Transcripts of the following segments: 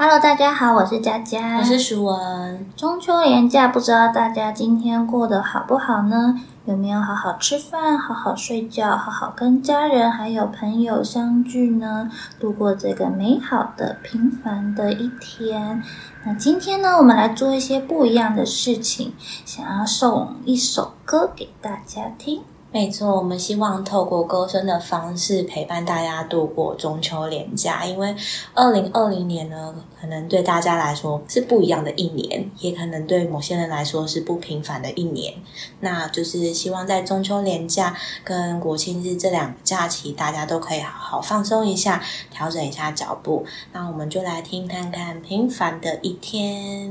Hello，大家好，我是佳佳，我是淑文。中秋连假，不知道大家今天过得好不好呢？有没有好好吃饭、好好睡觉、好好跟家人还有朋友相聚呢？度过这个美好的平凡的一天。那今天呢，我们来做一些不一样的事情，想要送一首歌给大家听。没错，我们希望透过歌声的方式陪伴大家度过中秋连假。因为二零二零年呢，可能对大家来说是不一样的一年，也可能对某些人来说是不平凡的一年。那就是希望在中秋连假跟国庆日这两个假期，大家都可以好好放松一下，调整一下脚步。那我们就来听看看《平凡的一天》。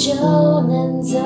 就能走